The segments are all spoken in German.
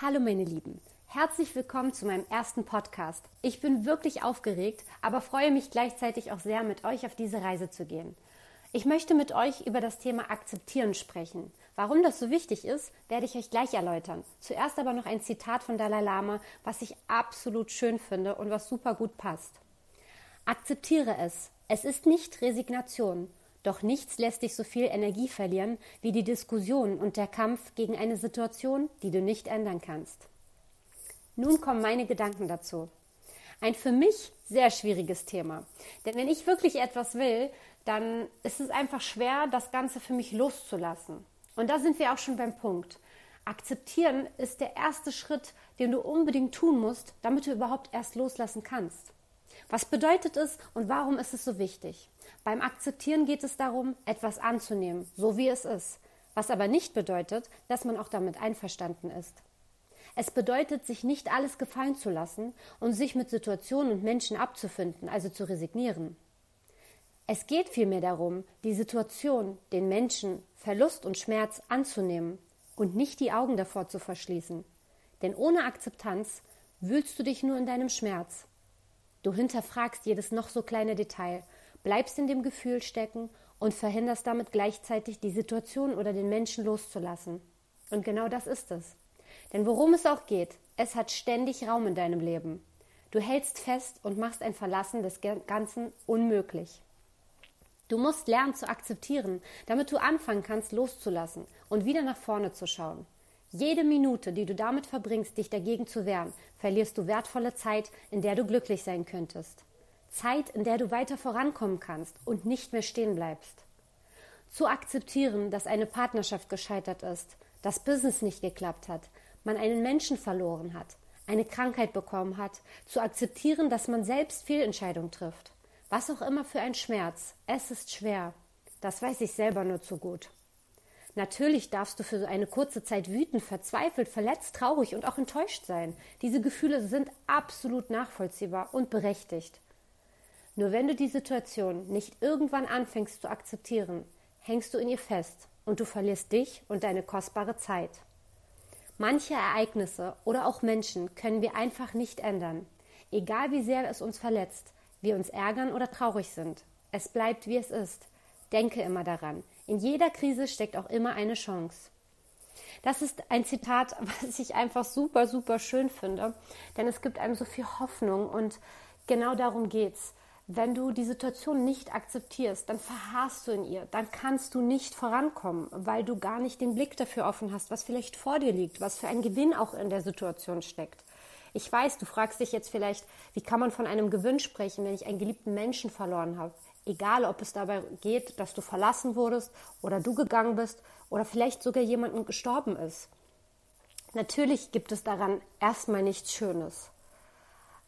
Hallo meine Lieben, herzlich willkommen zu meinem ersten Podcast. Ich bin wirklich aufgeregt, aber freue mich gleichzeitig auch sehr, mit euch auf diese Reise zu gehen. Ich möchte mit euch über das Thema Akzeptieren sprechen. Warum das so wichtig ist, werde ich euch gleich erläutern. Zuerst aber noch ein Zitat von Dalai Lama, was ich absolut schön finde und was super gut passt. Akzeptiere es. Es ist nicht Resignation. Doch nichts lässt dich so viel Energie verlieren wie die Diskussion und der Kampf gegen eine Situation, die du nicht ändern kannst. Nun kommen meine Gedanken dazu. Ein für mich sehr schwieriges Thema. Denn wenn ich wirklich etwas will, dann ist es einfach schwer, das Ganze für mich loszulassen. Und da sind wir auch schon beim Punkt. Akzeptieren ist der erste Schritt, den du unbedingt tun musst, damit du überhaupt erst loslassen kannst. Was bedeutet es und warum ist es so wichtig? Beim Akzeptieren geht es darum, etwas anzunehmen, so wie es ist, was aber nicht bedeutet, dass man auch damit einverstanden ist. Es bedeutet, sich nicht alles gefallen zu lassen und sich mit Situationen und Menschen abzufinden, also zu resignieren. Es geht vielmehr darum, die Situation, den Menschen, Verlust und Schmerz anzunehmen und nicht die Augen davor zu verschließen. Denn ohne Akzeptanz wühlst du dich nur in deinem Schmerz. Du hinterfragst jedes noch so kleine Detail, bleibst in dem Gefühl stecken und verhinderst damit gleichzeitig die Situation oder den Menschen loszulassen. Und genau das ist es. Denn worum es auch geht, es hat ständig Raum in deinem Leben. Du hältst fest und machst ein Verlassen des Ganzen unmöglich. Du musst lernen zu akzeptieren, damit du anfangen kannst loszulassen und wieder nach vorne zu schauen. Jede Minute, die du damit verbringst, dich dagegen zu wehren, verlierst du wertvolle Zeit, in der du glücklich sein könntest. Zeit, in der du weiter vorankommen kannst und nicht mehr stehen bleibst. Zu akzeptieren, dass eine Partnerschaft gescheitert ist, das Business nicht geklappt hat, man einen Menschen verloren hat, eine Krankheit bekommen hat, zu akzeptieren, dass man selbst Fehlentscheidungen trifft. Was auch immer für ein Schmerz, es ist schwer. Das weiß ich selber nur zu gut. Natürlich darfst du für eine kurze Zeit wütend, verzweifelt, verletzt, traurig und auch enttäuscht sein. Diese Gefühle sind absolut nachvollziehbar und berechtigt. Nur wenn du die Situation nicht irgendwann anfängst zu akzeptieren, hängst du in ihr fest und du verlierst dich und deine kostbare Zeit. Manche Ereignisse oder auch Menschen können wir einfach nicht ändern, egal wie sehr es uns verletzt wir uns ärgern oder traurig sind. Es bleibt, wie es ist. Denke immer daran. In jeder Krise steckt auch immer eine Chance. Das ist ein Zitat, was ich einfach super, super schön finde, denn es gibt einem so viel Hoffnung und genau darum geht's. Wenn du die Situation nicht akzeptierst, dann verharrst du in ihr, dann kannst du nicht vorankommen, weil du gar nicht den Blick dafür offen hast, was vielleicht vor dir liegt, was für ein Gewinn auch in der Situation steckt. Ich weiß, du fragst dich jetzt vielleicht, wie kann man von einem Gewinn sprechen, wenn ich einen geliebten Menschen verloren habe? Egal, ob es dabei geht, dass du verlassen wurdest oder du gegangen bist oder vielleicht sogar jemanden gestorben ist. Natürlich gibt es daran erstmal nichts Schönes.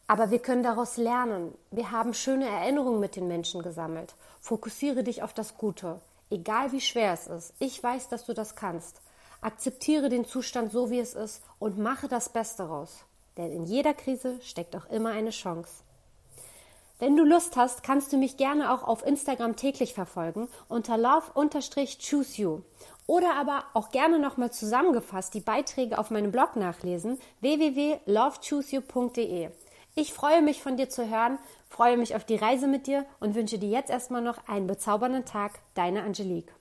Aber wir können daraus lernen. Wir haben schöne Erinnerungen mit den Menschen gesammelt. Fokussiere dich auf das Gute. Egal wie schwer es ist. Ich weiß, dass du das kannst. Akzeptiere den Zustand so, wie es ist und mache das Beste raus denn in jeder Krise steckt auch immer eine Chance. Wenn du Lust hast, kannst du mich gerne auch auf Instagram täglich verfolgen unter love-choose you oder aber auch gerne nochmal zusammengefasst die Beiträge auf meinem Blog nachlesen www.lovechooseyou.de. Ich freue mich von dir zu hören, freue mich auf die Reise mit dir und wünsche dir jetzt erstmal noch einen bezaubernden Tag. Deine Angelique.